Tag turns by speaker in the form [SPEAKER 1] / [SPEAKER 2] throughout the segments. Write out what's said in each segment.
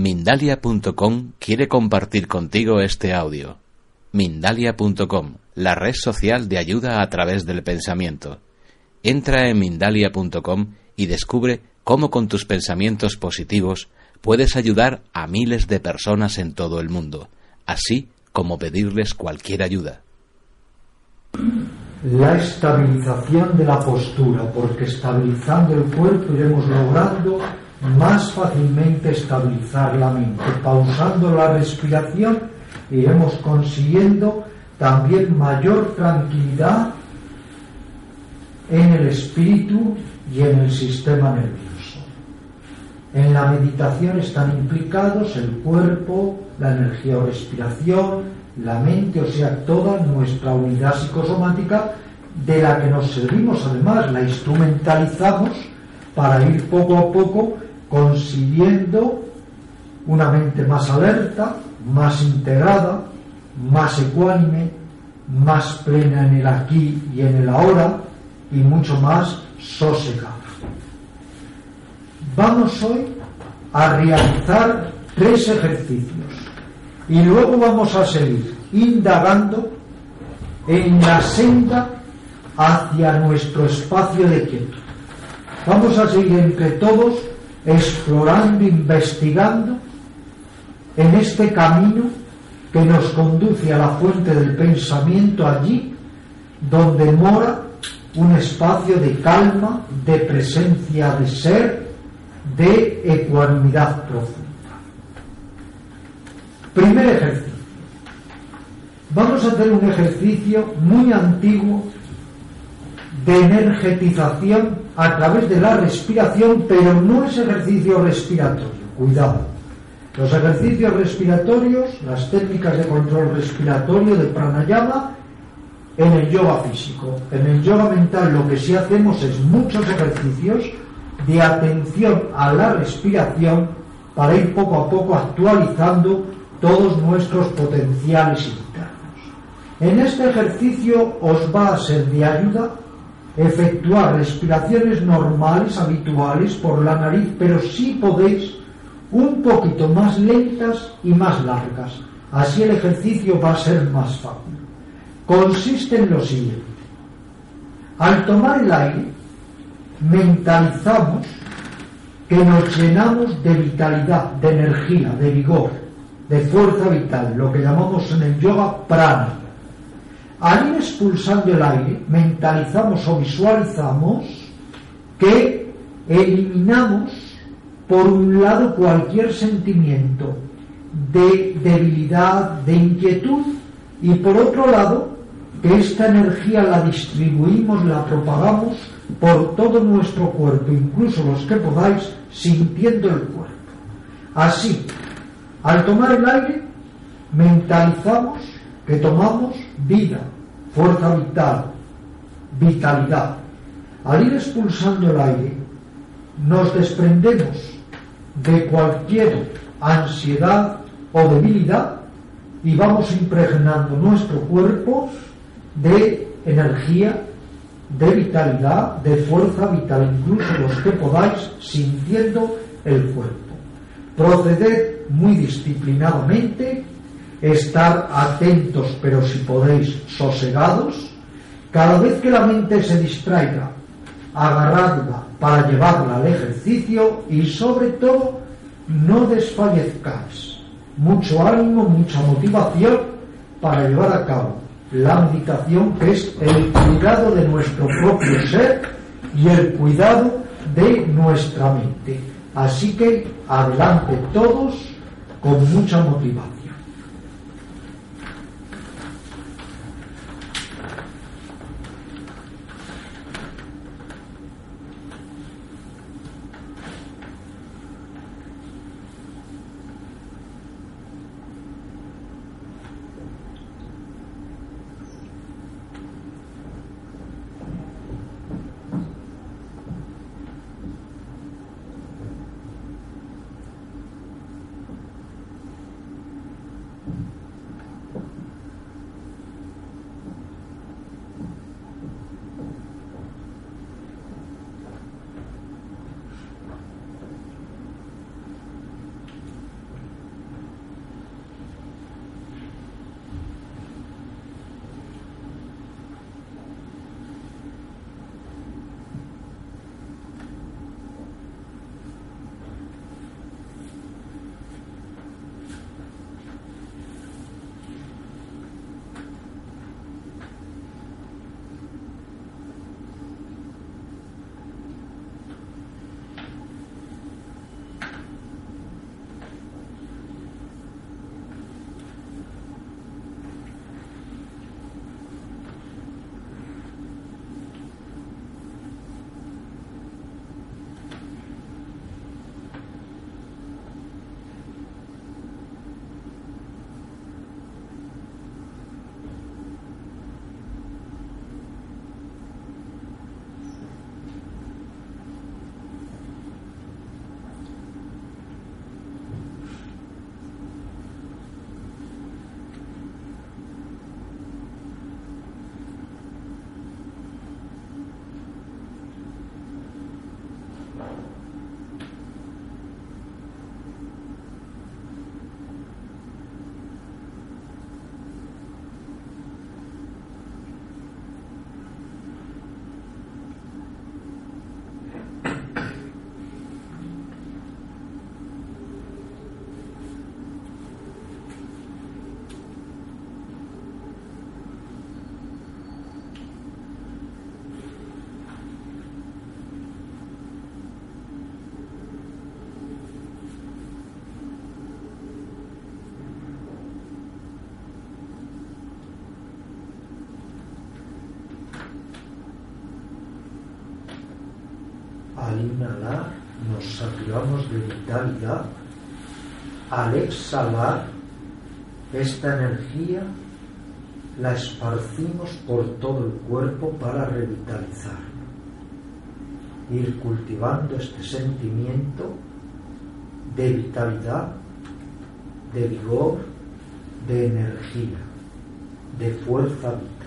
[SPEAKER 1] Mindalia.com quiere compartir contigo este audio. Mindalia.com, la red social de ayuda a través del pensamiento. Entra en Mindalia.com y descubre cómo con tus pensamientos positivos puedes ayudar a miles de personas en todo el mundo, así como pedirles cualquier ayuda.
[SPEAKER 2] La estabilización de la postura, porque estabilizando el cuerpo iremos logrando más fácilmente estabilizar la mente. Pausando la respiración iremos consiguiendo también mayor tranquilidad en el espíritu y en el sistema nervioso. En la meditación están implicados el cuerpo, la energía o respiración, la mente, o sea, toda nuestra unidad psicosomática de la que nos servimos además, la instrumentalizamos para ir poco a poco consiguiendo una mente más alerta, más integrada, más ecuánime, más plena en el aquí y en el ahora y mucho más sosegada. Vamos hoy a realizar tres ejercicios y luego vamos a seguir indagando en la senda hacia nuestro espacio de quietud. Vamos a seguir entre todos explorando, investigando en este camino que nos conduce a la fuente del pensamiento allí donde mora un espacio de calma, de presencia de ser, de ecuanimidad profunda. Primer ejercicio. Vamos a hacer un ejercicio muy antiguo de energetización a través de la respiración, pero no es ejercicio respiratorio. Cuidado. Los ejercicios respiratorios, las técnicas de control respiratorio de pranayama, en el yoga físico. En el yoga mental lo que sí hacemos es muchos ejercicios de atención a la respiración para ir poco a poco actualizando todos nuestros potenciales internos. En este ejercicio os va a ser de ayuda efectuar respiraciones normales, habituales por la nariz, pero si podéis un poquito más lentas y más largas. Así el ejercicio va a ser más fácil. Consiste en lo siguiente. Al tomar el aire, mentalizamos que nos llenamos de vitalidad, de energía, de vigor, de fuerza vital, lo que llamamos en el yoga prana. Al ir expulsando el aire, mentalizamos o visualizamos que eliminamos, por un lado, cualquier sentimiento de debilidad, de inquietud, y por otro lado, que esta energía la distribuimos, la propagamos por todo nuestro cuerpo, incluso los que podáis, sintiendo el cuerpo. Así, al tomar el aire, mentalizamos que tomamos vida, fuerza vital, vitalidad. Al ir expulsando el aire, nos desprendemos de cualquier ansiedad o debilidad y vamos impregnando nuestro cuerpo de energía, de vitalidad, de fuerza vital, incluso los que podáis sintiendo el cuerpo. Proceded muy disciplinadamente, estar atentos, pero si podéis, sosegados. Cada vez que la mente se distraiga, agarradla para llevarla al ejercicio y sobre todo no desfallezcáis. Mucho ánimo, mucha motivación para llevar a cabo la meditación que es el cuidado de nuestro propio ser y el cuidado de nuestra mente. Así que adelante todos con mucha motivación. Inhalar nos saturamos de vitalidad. Al exhalar, esta energía la esparcimos por todo el cuerpo para revitalizar. Ir cultivando este sentimiento de vitalidad, de vigor, de energía, de fuerza vital.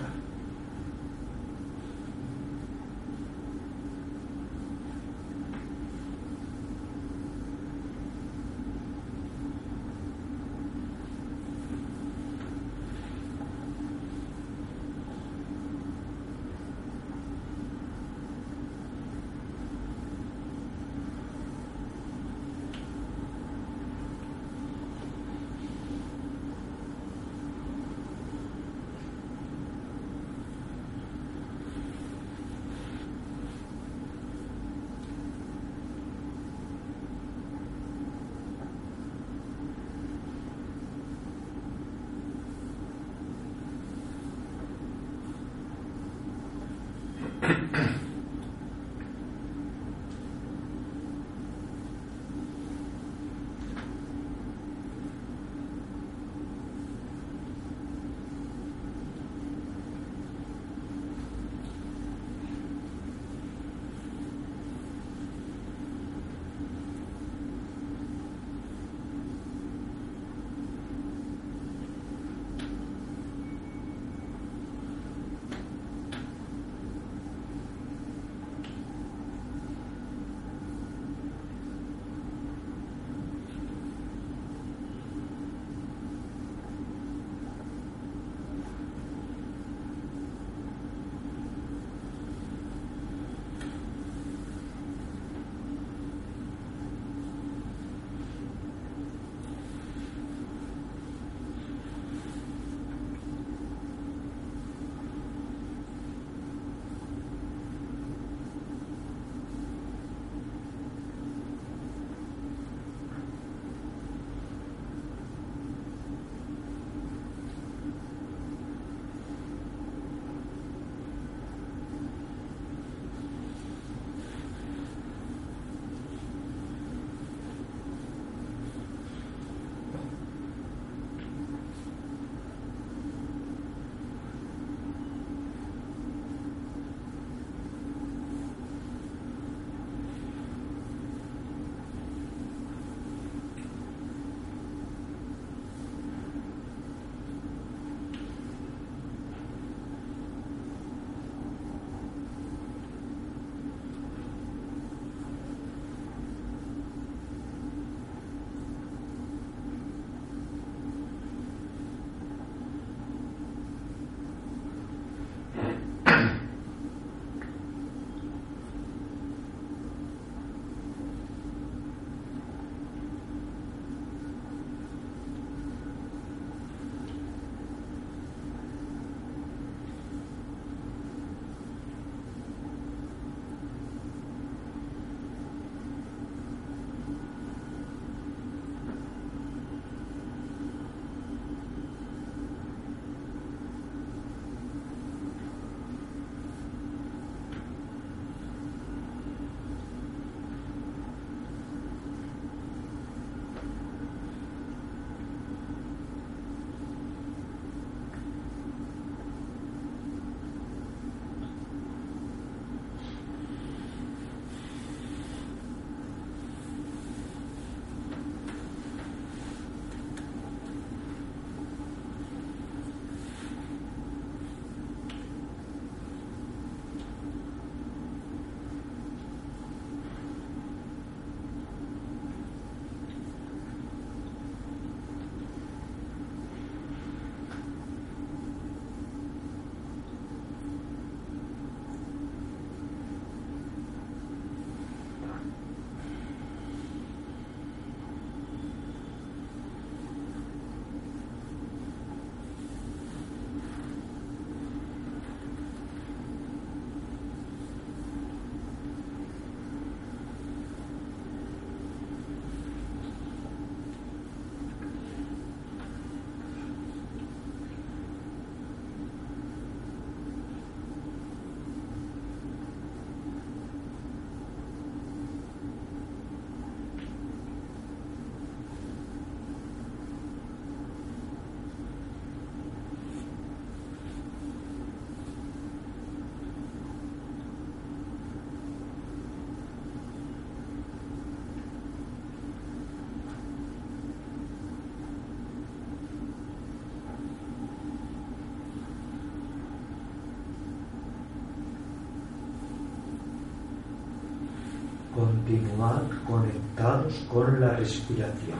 [SPEAKER 2] Continuar conectados con la respiración.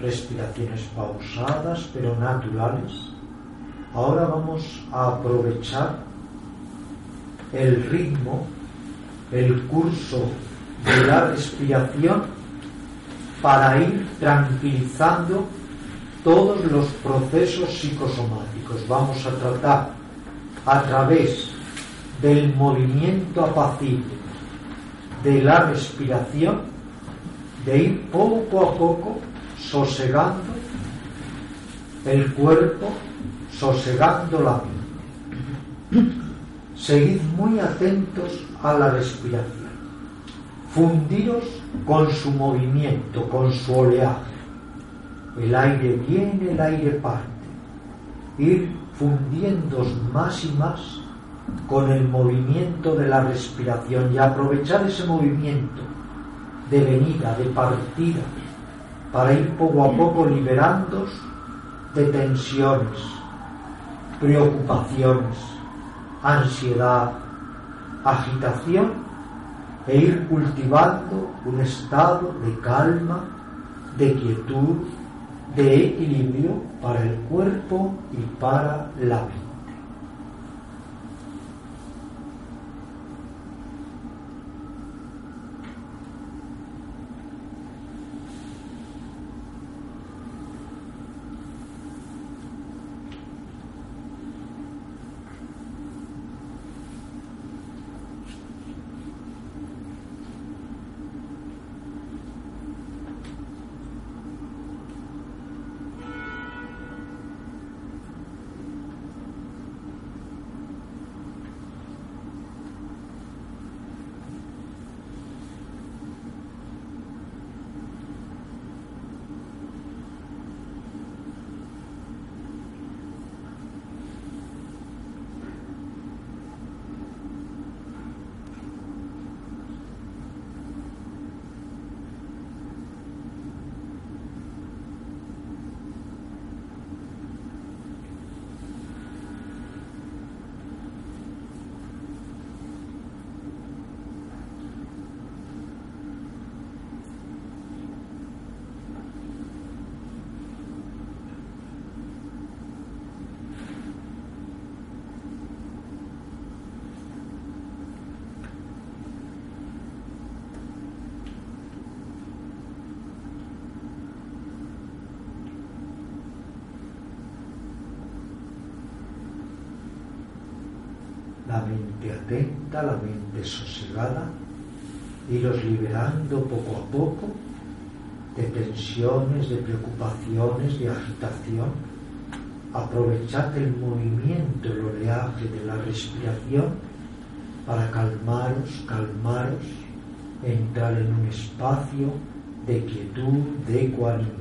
[SPEAKER 2] Respiraciones pausadas pero naturales. Ahora vamos a aprovechar el ritmo, el curso de la respiración para ir tranquilizando todos los procesos psicosomáticos. Vamos a tratar a través del movimiento apacible de la respiración, de ir poco a poco sosegando el cuerpo, sosegando la mente. Seguid muy atentos a la respiración. Fundiros con su movimiento, con su oleaje. El aire viene, el aire parte. Ir fundiéndos más y más con el movimiento de la respiración y aprovechar ese movimiento de venida, de partida, para ir poco a poco liberándos de tensiones, preocupaciones, ansiedad, agitación e ir cultivando un estado de calma, de quietud, de equilibrio para el cuerpo y para la vida. Mente atenta, la mente sosegada, iros liberando poco a poco de tensiones, de preocupaciones, de agitación. Aprovechad el movimiento, el oleaje de la respiración para calmaros, calmaros, entrar en un espacio de quietud, de ecuanimidad.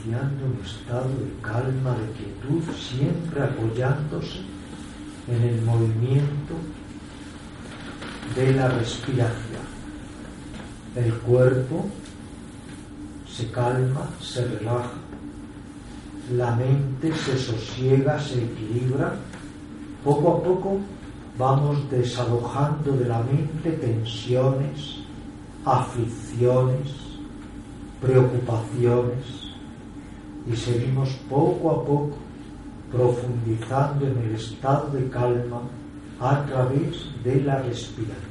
[SPEAKER 2] Propiciando un estado de calma, de quietud, siempre apoyándose en el movimiento de la respiración. El cuerpo se calma, se relaja, la mente se sosiega, se equilibra. Poco a poco vamos desalojando de la mente tensiones, aflicciones, preocupaciones y seguimos poco a poco profundizando en el estado de calma a través de la respiración.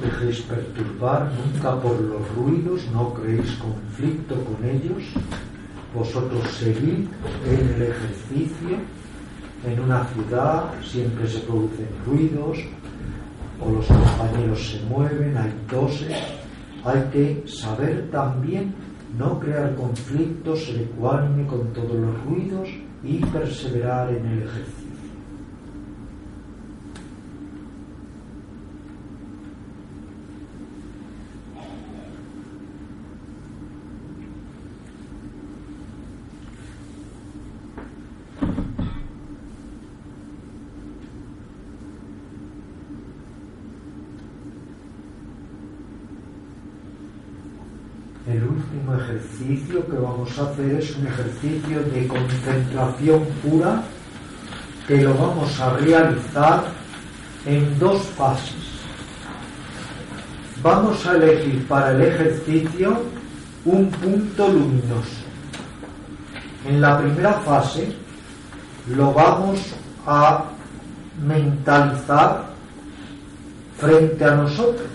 [SPEAKER 2] Dejéis perturbar nunca por los ruidos, no creéis conflicto con ellos. Vosotros seguid en el ejercicio. En una ciudad siempre se producen ruidos, o los compañeros se mueven, hay toses. Hay que saber también no crear conflictos, ser ecuánime con todos los ruidos y perseverar en el ejercicio. Que vamos a hacer es un ejercicio de concentración pura que lo vamos a realizar en dos fases. Vamos a elegir para el ejercicio un punto luminoso. En la primera fase lo vamos a mentalizar frente a nosotros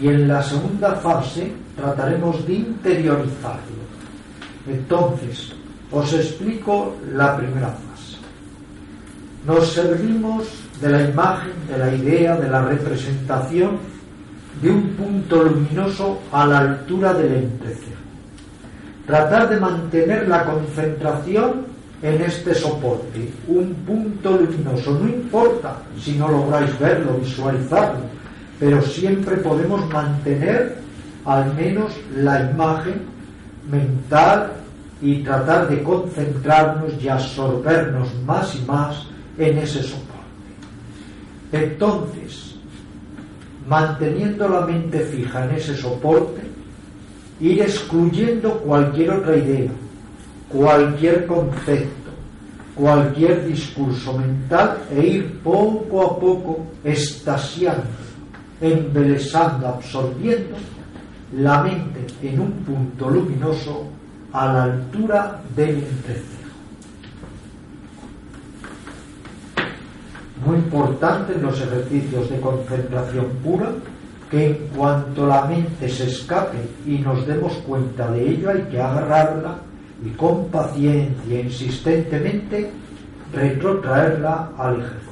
[SPEAKER 2] y en la segunda fase trataremos de interiorizarlo. Entonces, os explico la primera fase. Nos servimos de la imagen, de la idea, de la representación de un punto luminoso a la altura del entrecejo. Tratar de mantener la concentración en este soporte, un punto luminoso. No importa si no lográis verlo, visualizarlo, pero siempre podemos mantener al menos la imagen mental y tratar de concentrarnos y absorbernos más y más en ese soporte. Entonces, manteniendo la mente fija en ese soporte, ir excluyendo cualquier otra idea, cualquier concepto, cualquier discurso mental e ir poco a poco estasiando, embelesando, absorbiendo la mente en un punto luminoso a la altura del entrecejo. Muy importante en los ejercicios de concentración pura que en cuanto la mente se escape y nos demos cuenta de ello hay que agarrarla y con paciencia, insistentemente, retrotraerla al ejercicio.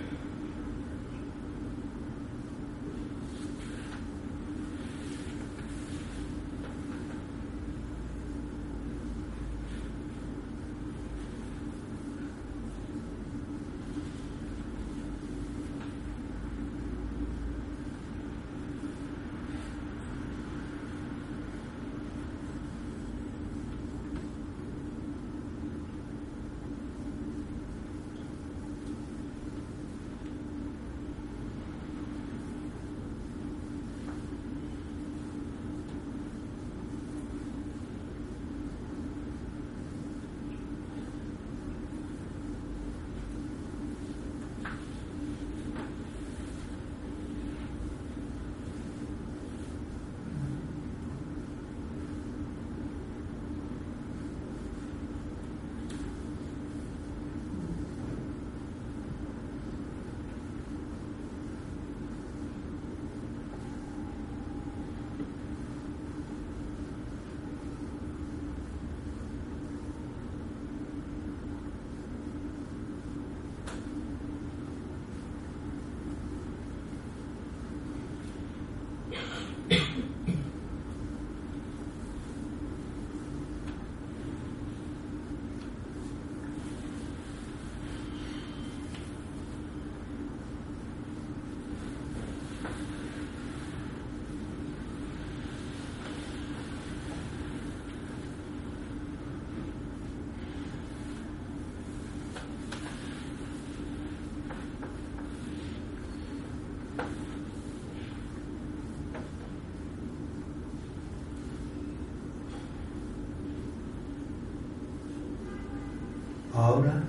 [SPEAKER 2] Ahora,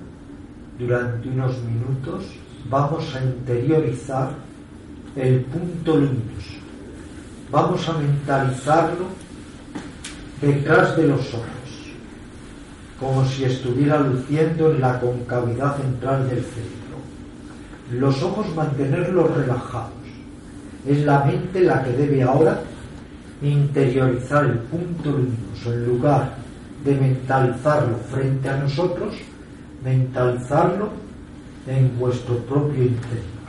[SPEAKER 2] durante unos minutos, vamos a interiorizar el punto luminus. Vamos a mentalizarlo detrás de los ojos, como si estuviera luciendo en la concavidad central del cerebro. Los ojos mantenerlos relajados. Es la mente la que debe ahora interiorizar el punto luminoso en lugar de mentalizarlo frente a nosotros, mentalizarlo en vuestro propio interior.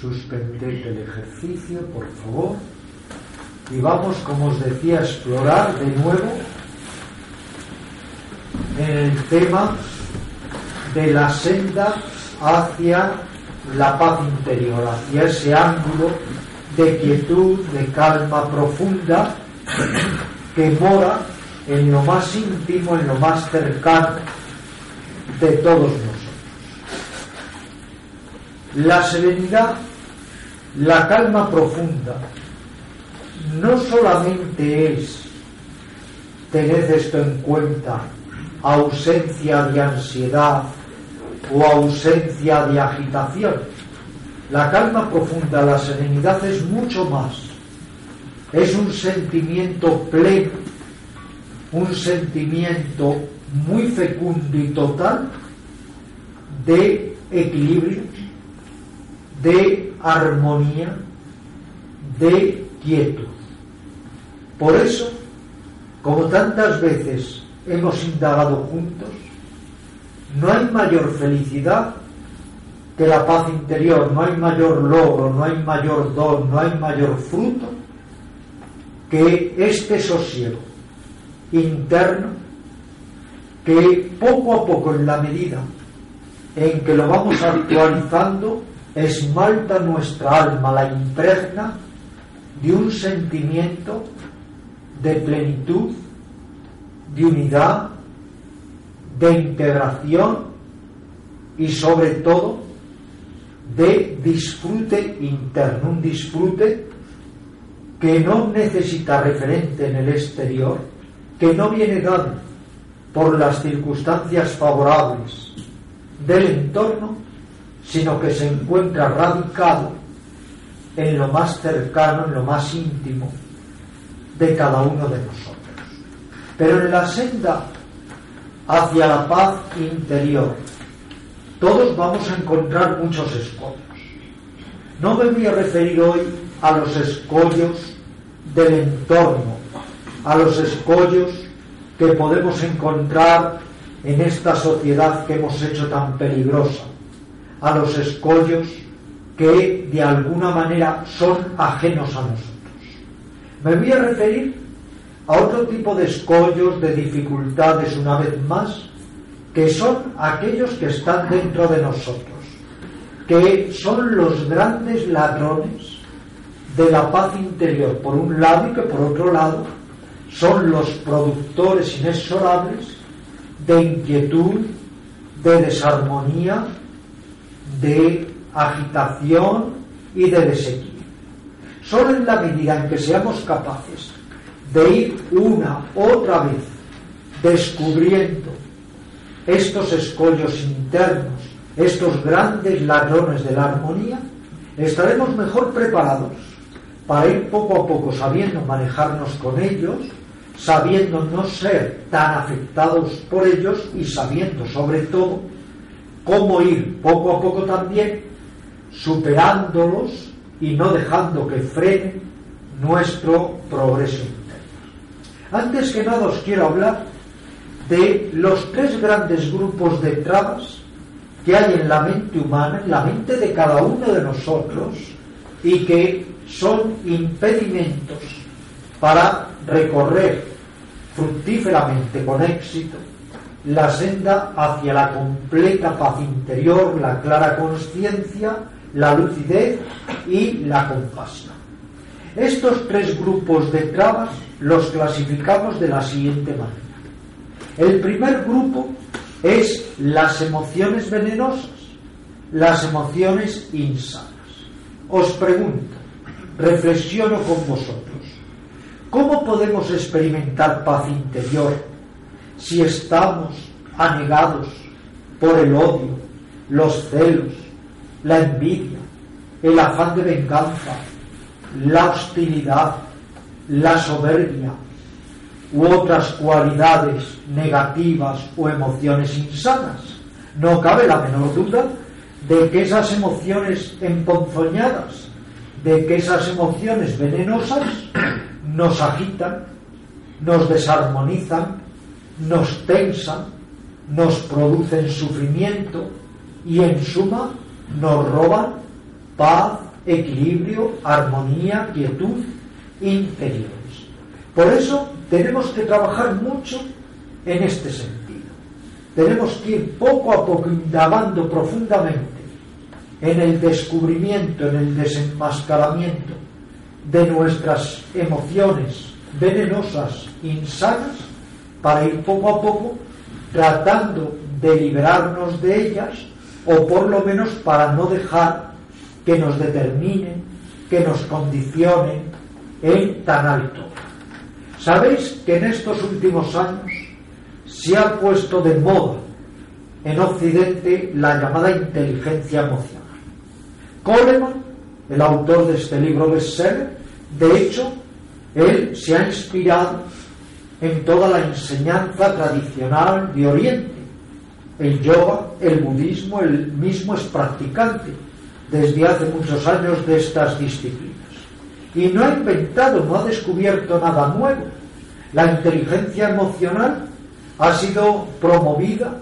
[SPEAKER 2] Suspended el ejercicio, por favor. Y vamos, como os decía, a explorar de nuevo el tema de la senda hacia la paz interior, hacia ese ángulo de quietud, de calma profunda que mora en lo más íntimo, en lo más cercano de todos nosotros. La serenidad, la calma profunda, no solamente es, tened esto en cuenta, ausencia de ansiedad o ausencia de agitación. La calma profunda, la serenidad es mucho más. Es un sentimiento pleno, un sentimiento muy fecundo y total de equilibrio, de armonía, de quietud. Por eso, como tantas veces hemos indagado juntos, no hay mayor felicidad que la paz interior, no hay mayor logro, no hay mayor don, no hay mayor fruto que este sosiego interno que poco a poco en la medida en que lo vamos actualizando esmalta nuestra alma, la impregna de un sentimiento de plenitud, de unidad, de integración y sobre todo de disfrute interno, un disfrute que no necesita referente en el exterior, que no viene dado por las circunstancias favorables del entorno, sino que se encuentra radicado en lo más cercano, en lo más íntimo de cada uno de nosotros. Pero en la senda hacia la paz interior, todos vamos a encontrar muchos escollos. No me voy a referir hoy a los escollos del entorno, a los escollos que podemos encontrar en esta sociedad que hemos hecho tan peligrosa, a los escollos que de alguna manera son ajenos a nosotros. Me voy a referir a otro tipo de escollos, de dificultades, una vez más, que son aquellos que están dentro de nosotros, que son los grandes ladrones de la paz interior, por un lado, y que por otro lado son los productores inexorables de inquietud, de desarmonía, de agitación y de desequilibrio. Solo en la medida en que seamos capaces de ir una otra vez descubriendo estos escollos internos, estos grandes ladrones de la armonía, estaremos mejor preparados para ir poco a poco sabiendo manejarnos con ellos, sabiendo no ser tan afectados por ellos y sabiendo sobre todo cómo ir poco a poco también superándolos y no dejando que frene nuestro progreso interno. Antes que nada os quiero hablar de los tres grandes grupos de trabas que hay en la mente humana, en la mente de cada uno de nosotros, y que son impedimentos para recorrer fructíferamente con éxito la senda hacia la completa paz interior, la clara conciencia, la lucidez y la compasión. Estos tres grupos de trabas los clasificamos de la siguiente manera. El primer grupo es las emociones venenosas, las emociones insanas. Os pregunto, reflexiono con vosotros, ¿cómo podemos experimentar paz interior si estamos anegados por el odio, los celos, la envidia, el afán de venganza, la hostilidad, la soberbia u otras cualidades negativas o emociones insanas. No cabe la menor duda de que esas emociones emponzoñadas, de que esas emociones venenosas nos agitan, nos desarmonizan, nos tensan, nos producen sufrimiento y en suma nos roban paz, equilibrio, armonía, quietud interiores. Por eso tenemos que trabajar mucho en este sentido. Tenemos que ir poco a poco indagando profundamente en el descubrimiento, en el desenmascaramiento de nuestras emociones venenosas, insanas, para ir poco a poco tratando de librarnos de ellas o por lo menos para no dejar que nos determinen, que nos condicionen en tan alto. Sabéis que en estos últimos años se ha puesto de moda en Occidente la llamada inteligencia emocional. Coleman, el autor de este libro bestseller, de hecho, él se ha inspirado en toda la enseñanza tradicional de Oriente. El yoga, el budismo, él mismo es practicante desde hace muchos años de estas disciplinas. Y no ha inventado, no ha descubierto nada nuevo. La inteligencia emocional ha sido promovida,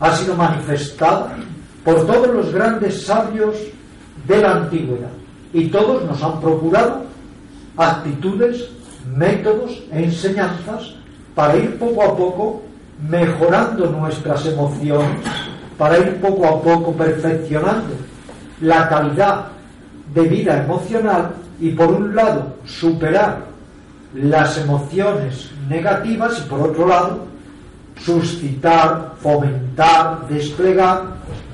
[SPEAKER 2] ha sido manifestada por todos los grandes sabios de la antigüedad. Y todos nos han procurado actitudes, métodos e enseñanzas para ir poco a poco mejorando nuestras emociones, para ir poco a poco perfeccionando la calidad de vida emocional y por un lado superar las emociones negativas y por otro lado suscitar, fomentar, desplegar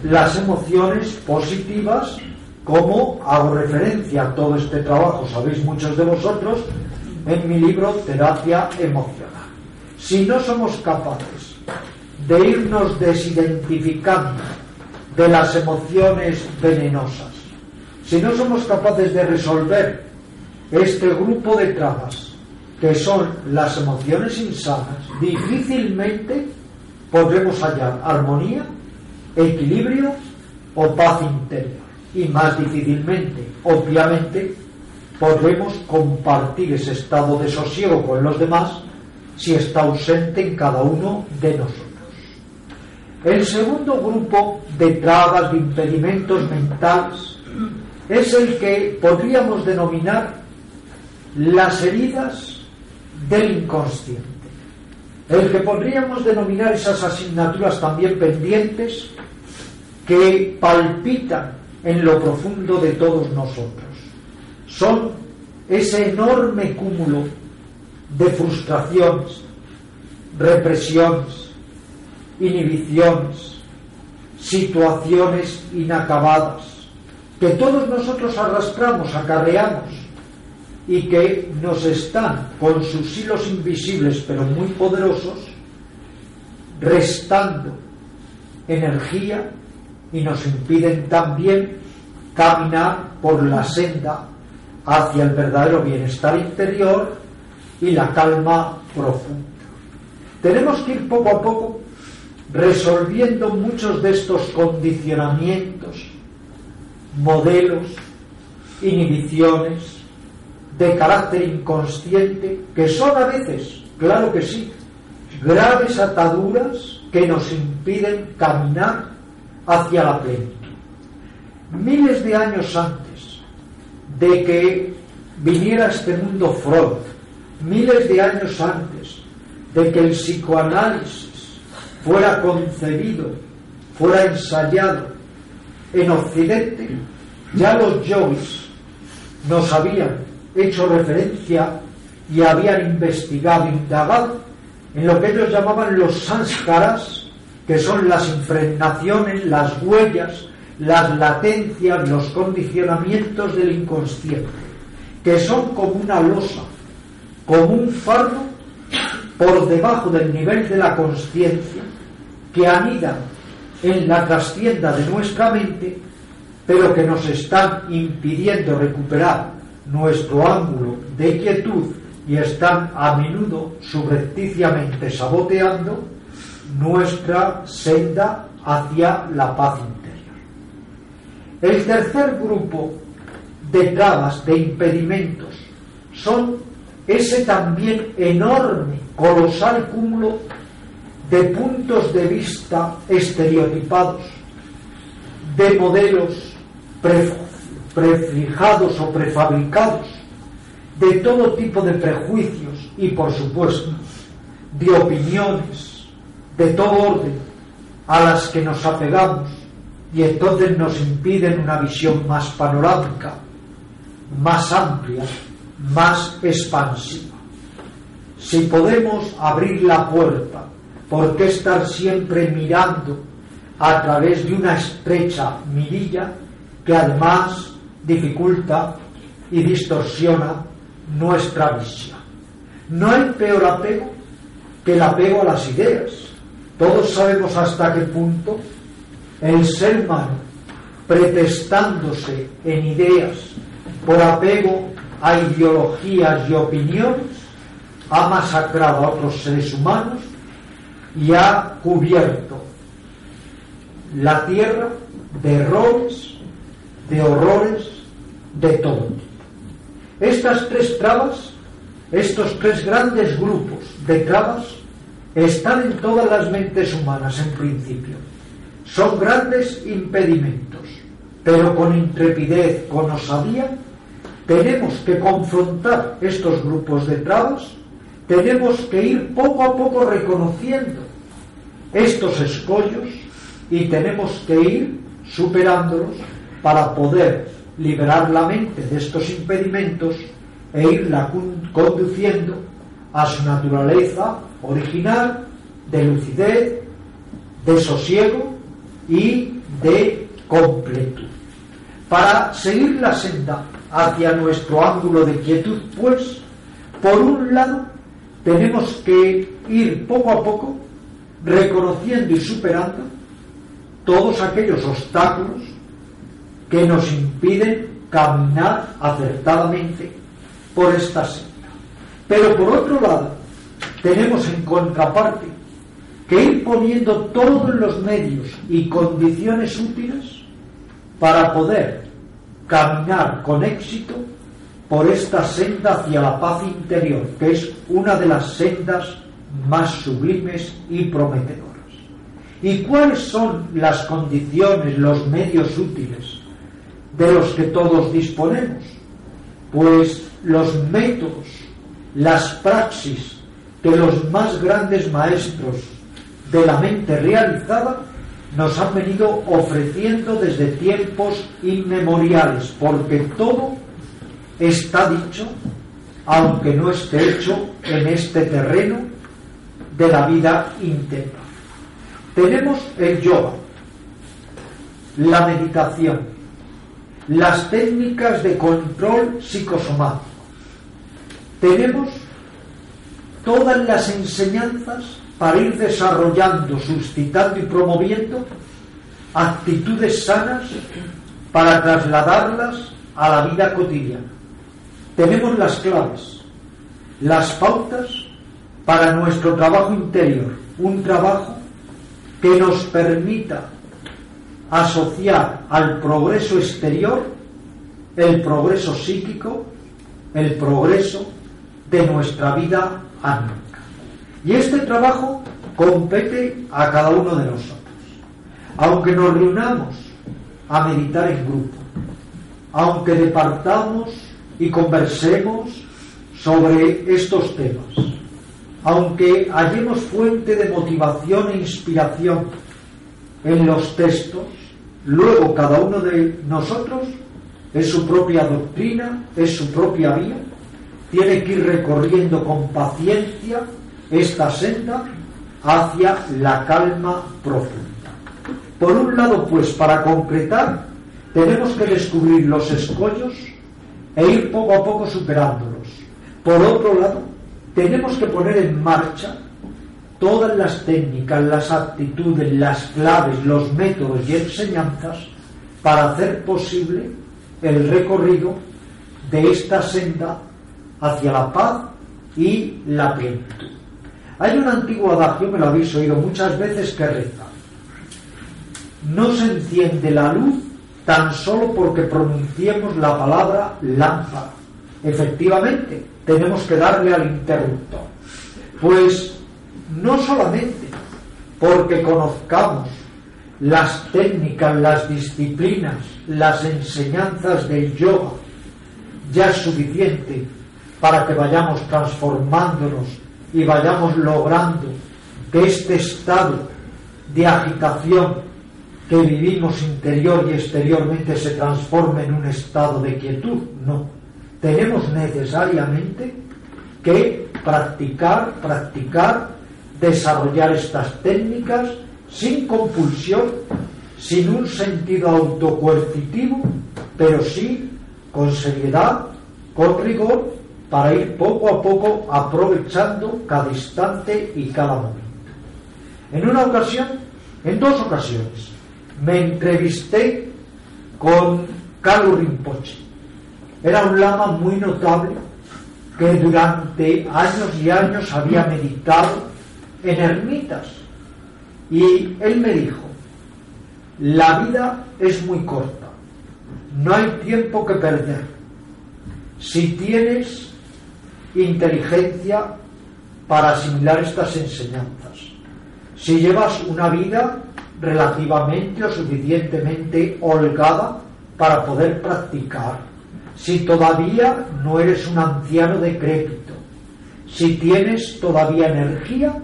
[SPEAKER 2] las emociones positivas como hago referencia a todo este trabajo, sabéis muchos de vosotros, en mi libro Terapia Emocional. Si no somos capaces de irnos desidentificando de las emociones venenosas, si no somos capaces de resolver este grupo de trabas que son las emociones insanas, difícilmente podremos hallar armonía, equilibrio o paz interior y más difícilmente, obviamente, podremos compartir ese estado de sosiego con los demás si está ausente en cada uno de nosotros. El segundo grupo de trabas, de impedimentos mentales, es el que podríamos denominar las heridas del inconsciente. El que podríamos denominar esas asignaturas también pendientes que palpitan en lo profundo de todos nosotros. Son ese enorme cúmulo de frustraciones, represiones, inhibiciones, situaciones inacabadas, que todos nosotros arrastramos, acarreamos y que nos están con sus hilos invisibles pero muy poderosos, restando energía y nos impiden también caminar por la senda hacia el verdadero bienestar interior y la calma profunda. Tenemos que ir poco a poco resolviendo muchos de estos condicionamientos, modelos, inhibiciones de carácter inconsciente, que son a veces, claro que sí, graves ataduras que nos impiden caminar hacia la plenitud. Miles de años antes de que viniera este mundo Freud, miles de años antes de que el psicoanálisis fuera concebido, fuera ensayado. En Occidente, ya los yogis nos habían hecho referencia y habían investigado, indagado en lo que ellos llamaban los sanskaras, que son las impregnaciones, las huellas, las latencias, los condicionamientos del inconsciente, que son como una losa, como un fardo por debajo del nivel de la conciencia, que anidan en la trastienda de nuestra mente, pero que nos están impidiendo recuperar nuestro ángulo de quietud y están a menudo subrepticiamente saboteando nuestra senda hacia la paz. El tercer grupo de trabas, de impedimentos, son ese también enorme, colosal cúmulo de puntos de vista estereotipados, de modelos prefijados o prefabricados, de todo tipo de prejuicios y, por supuesto, de opiniones, de todo orden a las que nos apegamos y entonces nos impiden una visión más panorámica, más amplia, más expansiva. Si podemos abrir la puerta, ¿por qué estar siempre mirando a través de una estrecha mirilla que además dificulta y distorsiona nuestra visión? No hay peor apego que el apego a las ideas. Todos sabemos hasta qué punto el ser humano, pretestándose en ideas por apego a ideologías y opiniones, ha masacrado a otros seres humanos y ha cubierto la tierra de errores, de horrores, de todo. Estas tres trabas, estos tres grandes grupos de trabas, están en todas las mentes humanas en principio. Son grandes impedimentos, pero con intrepidez, con osadía, tenemos que confrontar estos grupos de trabas, tenemos que ir poco a poco reconociendo estos escollos y tenemos que ir superándolos para poder liberar la mente de estos impedimentos e irla conduciendo a su naturaleza original de lucidez, de sosiego y de completud. Para seguir la senda hacia nuestro ángulo de quietud, pues, por un lado, tenemos que ir poco a poco reconociendo y superando todos aquellos obstáculos que nos impiden caminar acertadamente por esta senda. Pero por otro lado, tenemos en contraparte que ir poniendo todos los medios y condiciones útiles para poder caminar con éxito por esta senda hacia la paz interior, que es una de las sendas más sublimes y prometedoras. ¿Y cuáles son las condiciones, los medios útiles de los que todos disponemos? Pues los métodos, las praxis de los más grandes maestros de la mente realizada nos han venido ofreciendo desde tiempos inmemoriales, porque todo está dicho, aunque no esté hecho en este terreno de la vida interna. Tenemos el yoga, la meditación, las técnicas de control psicosomático. Tenemos todas las enseñanzas para ir desarrollando, suscitando y promoviendo actitudes sanas para trasladarlas a la vida cotidiana. Tenemos las claves, las pautas para nuestro trabajo interior, un trabajo que nos permita asociar al progreso exterior el progreso psíquico, el progreso de nuestra vida anímica. Y este trabajo compete a cada uno de nosotros. Aunque nos reunamos a meditar en grupo, aunque departamos y conversemos sobre estos temas, aunque hallemos fuente de motivación e inspiración en los textos, luego cada uno de nosotros es su propia doctrina, es su propia vía, tiene que ir recorriendo con paciencia esta senda hacia la calma profunda. Por un lado, pues, para concretar, tenemos que descubrir los escollos e ir poco a poco superándolos. Por otro lado, tenemos que poner en marcha todas las técnicas, las actitudes, las claves, los métodos y enseñanzas para hacer posible el recorrido de esta senda hacia la paz y la plenitud. Hay un antiguo adagio, me lo habéis oído muchas veces, que reza. No se enciende la luz tan solo porque pronunciemos la palabra lámpara. Efectivamente, tenemos que darle al interruptor. Pues no solamente porque conozcamos las técnicas, las disciplinas, las enseñanzas del yoga, ya es suficiente para que vayamos transformándonos y vayamos logrando que este estado de agitación que vivimos interior y exteriormente se transforme en un estado de quietud, no. Tenemos necesariamente que practicar, practicar, desarrollar estas técnicas sin compulsión, sin un sentido autocoercitivo, pero sí con seriedad, con rigor, para ir poco a poco aprovechando cada instante y cada momento. En una ocasión, en dos ocasiones, me entrevisté con Carlos Rinpoche. Era un lama muy notable que durante años y años había meditado en ermitas. Y él me dijo, la vida es muy corta, no hay tiempo que perder. Si tienes inteligencia para asimilar estas enseñanzas, si llevas una vida relativamente o suficientemente holgada para poder practicar, si todavía no eres un anciano decrépito, si tienes todavía energía,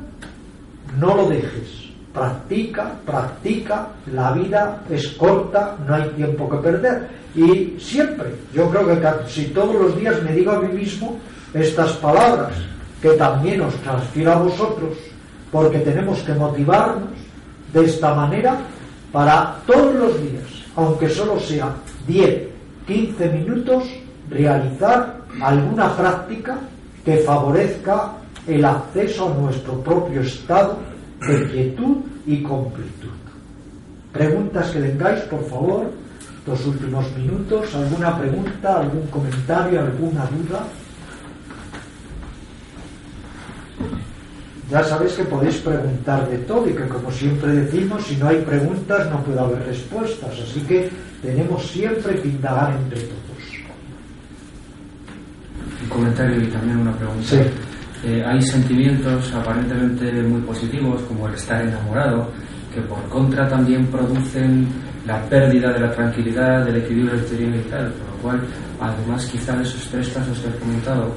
[SPEAKER 2] no lo dejes. Practica, practica, la vida es corta, no hay tiempo que perder. Y siempre, yo creo que casi todos los días me digo a mí mismo estas palabras, que también os transfiero a vosotros, porque tenemos que motivarnos de esta manera para todos los días, aunque solo sea 10, 15 minutos, realizar alguna práctica que favorezca el acceso a nuestro propio estado de quietud y completud. Preguntas que tengáis, por favor, los últimos minutos, alguna pregunta, algún comentario, alguna duda. Ya sabéis que podéis preguntar de todo y que como siempre decimos, si no hay preguntas no puede haber respuestas, así que tenemos siempre que indagar entre todos.
[SPEAKER 3] Un comentario y también una pregunta. Eh, hay sentimientos aparentemente muy positivos como el estar enamorado, que por contra también producen la pérdida de la tranquilidad, del equilibrio exterior y tal, por lo cual, además quizá de esos tres casos que he comentado,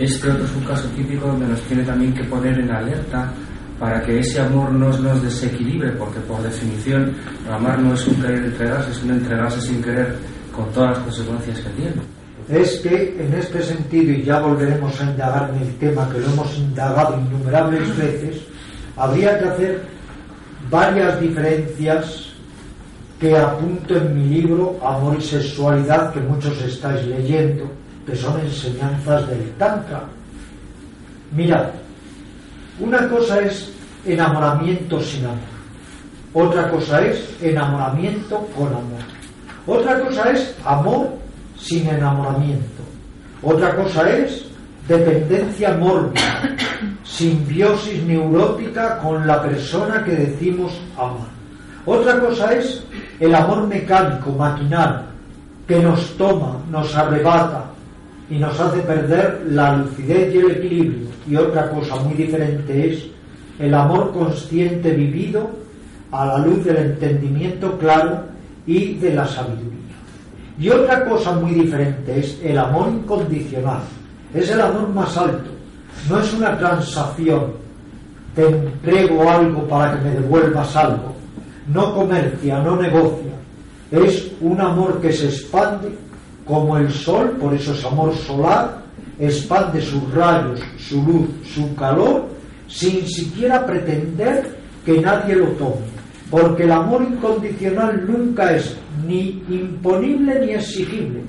[SPEAKER 3] este otro es un caso típico donde nos tiene también que poner en alerta para que ese amor no nos desequilibre, porque por definición amar no es un querer entregarse, es un entregarse sin querer con todas las consecuencias que tiene.
[SPEAKER 2] Es que en este sentido, y ya volveremos a indagar en el tema que lo hemos indagado innumerables veces, habría que hacer varias diferencias que apunto en mi libro Amor y Sexualidad que muchos estáis leyendo que son enseñanzas del Tantra. Mirad, una cosa es enamoramiento sin amor, otra cosa es enamoramiento con amor, otra cosa es amor sin enamoramiento, otra cosa es dependencia mórbida, simbiosis neurótica con la persona que decimos amar. Otra cosa es el amor mecánico, maquinal, que nos toma, nos arrebata, y nos hace perder la lucidez y el equilibrio. Y otra cosa muy diferente es el amor consciente vivido a la luz del entendimiento claro y de la sabiduría. Y otra cosa muy diferente es el amor incondicional. Es el amor más alto. No es una transacción. Te entrego algo para que me devuelvas algo. No comercia, no negocia. Es un amor que se expande como el sol, por eso es amor solar, expande sus rayos, su luz, su calor, sin siquiera pretender que nadie lo tome. Porque el amor incondicional nunca es ni imponible ni exigible.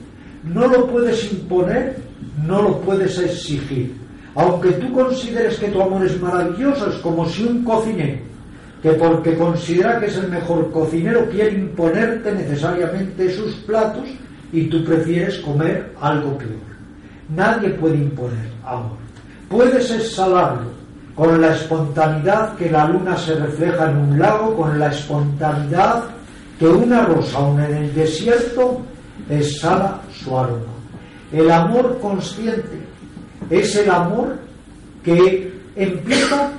[SPEAKER 2] No lo puedes imponer, no lo puedes exigir. Aunque tú consideres que tu amor es maravilloso, es como si un cocinero, que porque considera que es el mejor cocinero, quiere imponerte necesariamente sus platos y tú prefieres comer algo peor. Nadie puede imponer amor. Puedes exhalarlo con la espontaneidad que la luna se refleja en un lago, con la espontaneidad que una rosa, aún en el desierto, exhala su aroma. El amor consciente es el amor que empieza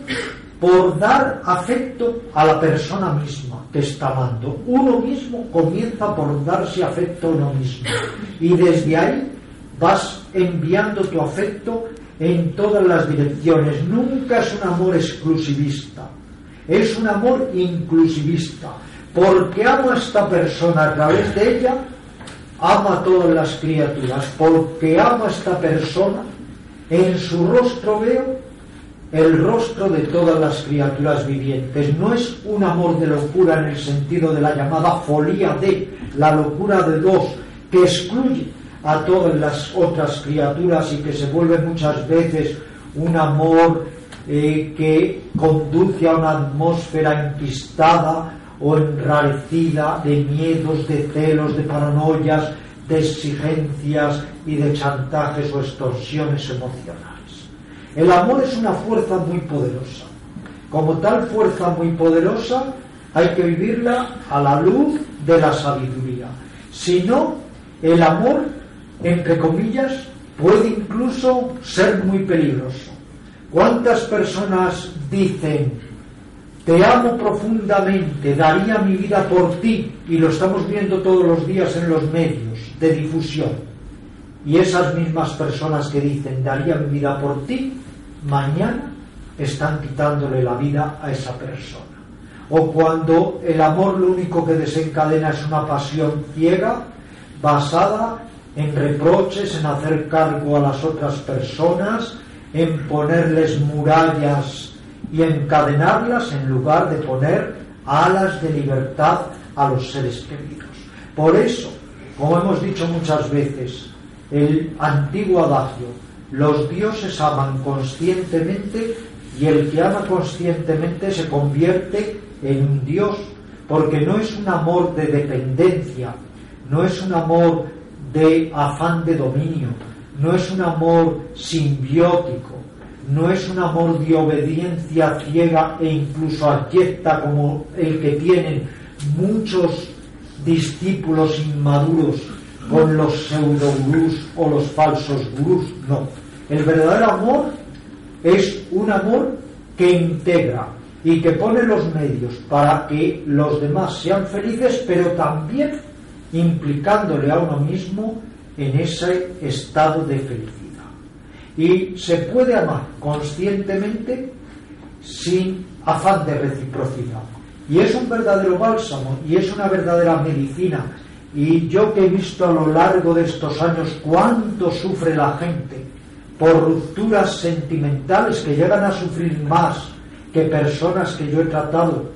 [SPEAKER 2] por dar afecto a la persona misma que está amando. Uno mismo comienza por darse afecto a uno mismo. Y desde ahí vas enviando tu afecto en todas las direcciones. Nunca es un amor exclusivista, es un amor inclusivista. porque amo a esta persona a través de ella, ama a todas las criaturas, porque amo a esta persona, en su rostro veo el rostro de todas las criaturas vivientes. No es un amor de locura en el sentido de la llamada folía de, la locura de dos, que excluye a todas las otras criaturas y que se vuelve muchas veces un amor eh, que conduce a una atmósfera enquistada o enrarecida de miedos, de celos, de paranoias, de exigencias y de chantajes o extorsiones emocionales. El amor es una fuerza muy poderosa. Como tal fuerza muy poderosa, hay que vivirla a la luz de la sabiduría. Si no, el amor, entre comillas, puede incluso ser muy peligroso. ¿Cuántas personas dicen, te amo profundamente, daría mi vida por ti? Y lo estamos viendo todos los días en los medios de difusión y esas mismas personas que dicen daría mi vida por ti, mañana están quitándole la vida a esa persona. O cuando el amor lo único que desencadena es una pasión ciega, basada en reproches, en hacer cargo a las otras personas, en ponerles murallas y encadenarlas en lugar de poner alas de libertad a los seres queridos. Por eso, como hemos dicho muchas veces, el antiguo adagio, los dioses aman conscientemente y el que ama conscientemente se convierte en un dios, porque no es un amor de dependencia, no es un amor de afán de dominio, no es un amor simbiótico, no es un amor de obediencia ciega e incluso abyecta como el que tienen muchos discípulos inmaduros con los pseudo gurús o los falsos gurús, no. El verdadero amor es un amor que integra y que pone los medios para que los demás sean felices, pero también implicándole a uno mismo en ese estado de felicidad. Y se puede amar conscientemente sin afán de reciprocidad. Y es un verdadero bálsamo y es una verdadera medicina y yo que he visto a lo largo de estos años cuánto sufre la gente por rupturas sentimentales que llegan a sufrir más que personas que yo he tratado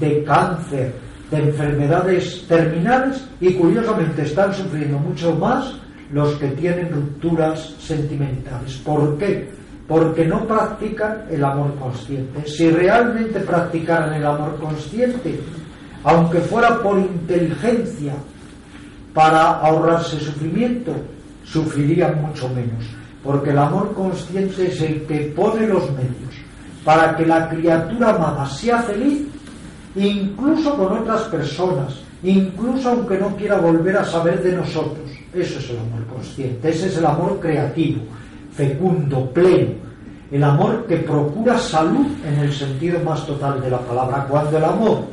[SPEAKER 2] de cáncer, de enfermedades terminales y curiosamente están sufriendo mucho más los que tienen rupturas sentimentales. ¿Por qué? Porque no practican el amor consciente. Si realmente practicaran el amor consciente, aunque fuera por inteligencia, para ahorrarse sufrimiento, sufrirían mucho menos, porque el amor consciente es el que pone los medios para que la criatura amada sea feliz, incluso con otras personas, incluso aunque no quiera volver a saber de nosotros. Eso es el amor consciente, ese es el amor creativo, fecundo, pleno, el amor que procura salud en el sentido más total de la palabra. Cuando el amor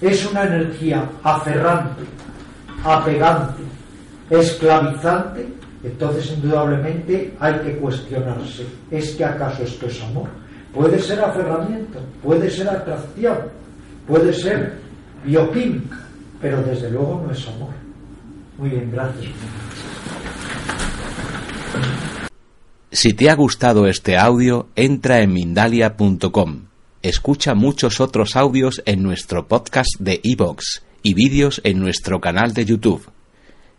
[SPEAKER 2] es una energía aferrante, apegante, esclavizante, entonces indudablemente hay que cuestionarse, ¿es que acaso esto es amor? Puede ser aferramiento, puede ser atracción, puede ser bioquímica, pero desde luego no es amor. Muy bien, gracias.
[SPEAKER 1] Si te ha gustado este audio, entra en Mindalia.com. Escucha muchos otros audios en nuestro podcast de iVoox y vídeos en nuestro canal de YouTube.